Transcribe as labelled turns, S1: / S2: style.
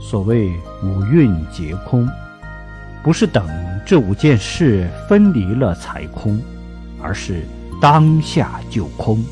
S1: 所谓五蕴皆空不是等这五件事分离了才空而是当下就空。